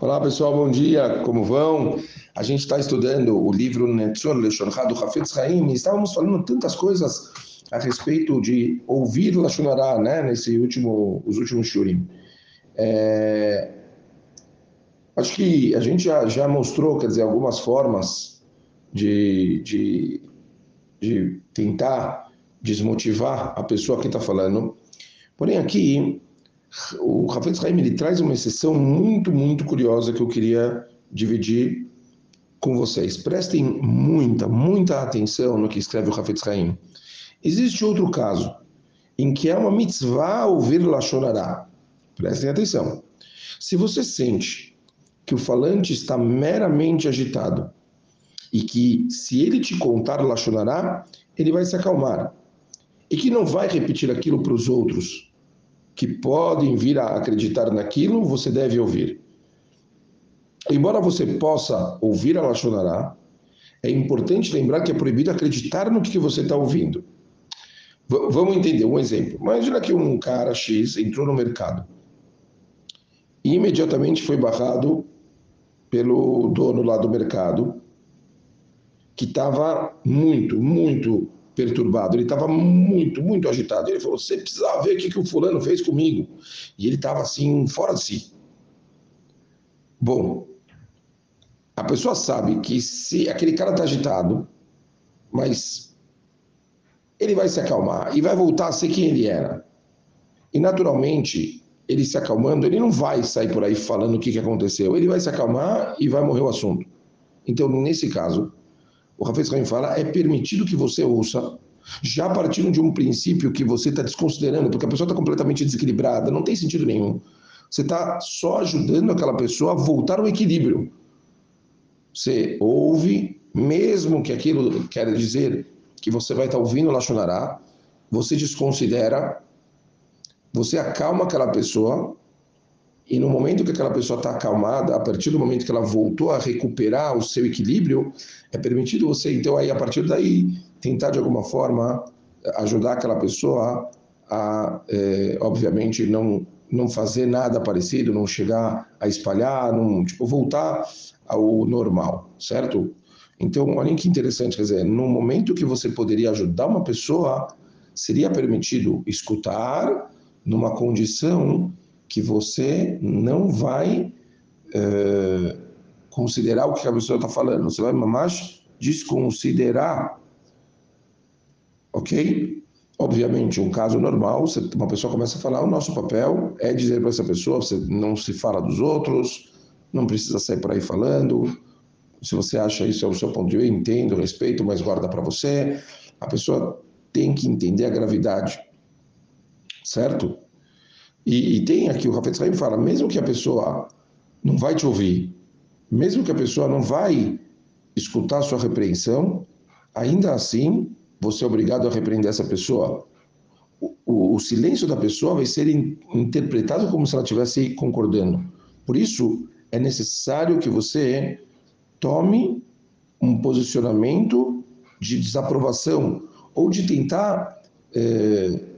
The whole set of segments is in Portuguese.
Olá pessoal, bom dia, como vão? A gente está estudando o livro Netzor Leshoncha do Hafetz Haim e estávamos falando tantas coisas a respeito de ouvir Lashonará, né, nesse último, os últimos shurim. É... Acho que a gente já, já mostrou, quer dizer, algumas formas de, de, de tentar desmotivar a pessoa que está falando. Porém, aqui o Rafael Haim ele traz uma exceção muito, muito curiosa que eu queria dividir com vocês. Prestem muita, muita atenção no que escreve o Rafael Haim. Existe outro caso em que é uma mitzvah ouvir Lashonará. Prestem atenção. Se você sente que o falante está meramente agitado e que se ele te contar Lashonará, ele vai se acalmar e que não vai repetir aquilo para os outros, que podem vir a acreditar naquilo, você deve ouvir. Embora você possa ouvir a Lashonará, é importante lembrar que é proibido acreditar no que você está ouvindo. V vamos entender um exemplo. Imagina que um cara X entrou no mercado e imediatamente foi barrado pelo dono lá do mercado, que estava muito, muito perturbado, ele estava muito, muito agitado. Ele falou: Você precisava ver o que, que o fulano fez comigo. E ele estava assim, fora de si. Bom, a pessoa sabe que se aquele cara está agitado, mas ele vai se acalmar e vai voltar a ser quem ele era. E naturalmente, ele se acalmando, ele não vai sair por aí falando o que, que aconteceu. Ele vai se acalmar e vai morrer o assunto. Então, nesse caso, o Rafael Haim fala, é permitido que você ouça, já partindo de um princípio que você está desconsiderando, porque a pessoa está completamente desequilibrada, não tem sentido nenhum. Você está só ajudando aquela pessoa a voltar ao equilíbrio. Você ouve, mesmo que aquilo quer dizer que você vai estar tá ouvindo Lachonará, você desconsidera, você acalma aquela pessoa e no momento que aquela pessoa está acalmada, a partir do momento que ela voltou a recuperar o seu equilíbrio, é permitido você, então, aí, a partir daí, tentar de alguma forma ajudar aquela pessoa a, é, obviamente, não, não fazer nada parecido, não chegar a espalhar, não, tipo, voltar ao normal, certo? Então, olha que interessante, quer dizer, no momento que você poderia ajudar uma pessoa, seria permitido escutar numa condição que você não vai é, considerar o que a pessoa está falando, você vai mais desconsiderar, ok? Obviamente, um caso normal, uma pessoa começa a falar, o nosso papel é dizer para essa pessoa, você não se fala dos outros, não precisa sair por aí falando, se você acha isso é o seu ponto de vista, entendo, respeito, mas guarda para você. A pessoa tem que entender a gravidade, certo? E, e tem aqui, o Rafetz Haim fala, mesmo que a pessoa não vai te ouvir, mesmo que a pessoa não vai escutar a sua repreensão, ainda assim você é obrigado a repreender essa pessoa. O, o, o silêncio da pessoa vai ser in, interpretado como se ela estivesse concordando. Por isso, é necessário que você tome um posicionamento de desaprovação ou de tentar é,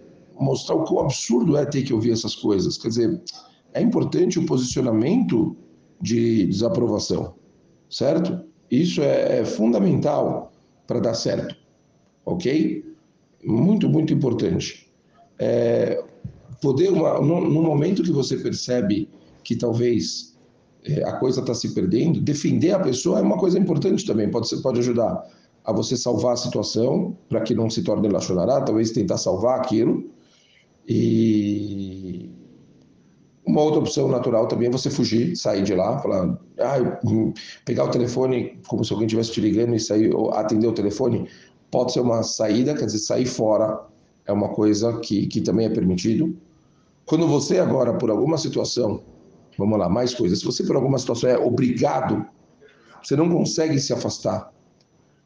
mostrar o quão absurdo é ter que ouvir essas coisas. Quer dizer, é importante o posicionamento de desaprovação, certo? Isso é, é fundamental para dar certo, ok? Muito, muito importante. É, poder, uma, no, no, momento que você percebe que talvez é, a coisa está se perdendo, defender a pessoa é uma coisa importante também, pode, pode ajudar a você salvar a situação para que não se torne lachonará, talvez tentar salvar aquilo, e uma outra opção natural também é você fugir, sair de lá, falar, ah, pegar o telefone como se alguém estivesse te ligando e sair, ou atender o telefone, pode ser uma saída, quer dizer, sair fora é uma coisa que, que também é permitido. Quando você agora, por alguma situação, vamos lá, mais coisas, se você por alguma situação é obrigado, você não consegue se afastar,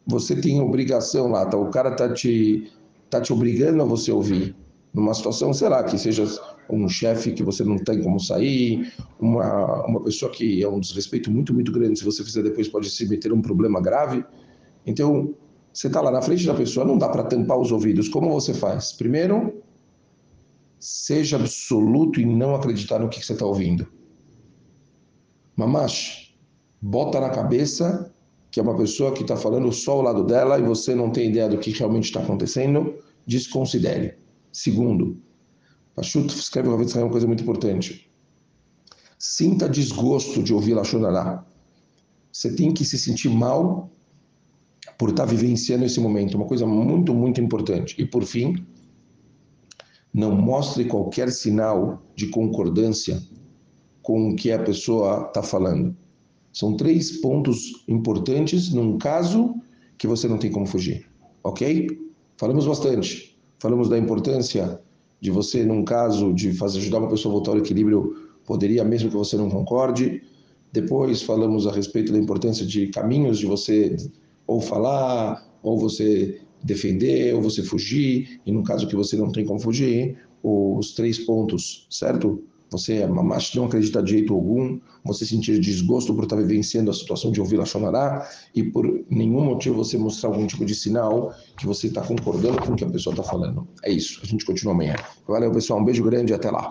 você tem obrigação lá, tá? o cara tá te, tá te obrigando a você ouvir, numa situação, sei lá, que seja um chefe que você não tem como sair, uma, uma pessoa que é um desrespeito muito, muito grande, se você fizer depois pode se meter um problema grave. Então, você está lá na frente da pessoa, não dá para tampar os ouvidos. Como você faz? Primeiro, seja absoluto e não acreditar no que você está ouvindo. Mamash, bota na cabeça que é uma pessoa que está falando só ao lado dela e você não tem ideia do que realmente está acontecendo, desconsidere. Segundo, Pachut escreve uma vez uma coisa muito importante. Sinta desgosto de ouvir Lachonará. Você tem que se sentir mal por estar tá vivenciando esse momento, uma coisa muito, muito importante. E por fim, não mostre qualquer sinal de concordância com o que a pessoa está falando. São três pontos importantes num caso que você não tem como fugir, ok? Falamos bastante. Falamos da importância de você, num caso de fazer ajudar uma pessoa a voltar ao equilíbrio, poderia mesmo que você não concorde. Depois falamos a respeito da importância de caminhos de você ou falar, ou você defender, ou você fugir, e no caso que você não tem como fugir, os três pontos, certo? Você não acredita de jeito algum, você sentir desgosto por estar vivenciando a situação de ouvir Lachonará e por nenhum motivo você mostrar algum tipo de sinal que você está concordando com o que a pessoa está falando. É isso, a gente continua amanhã. Valeu pessoal, um beijo grande e até lá.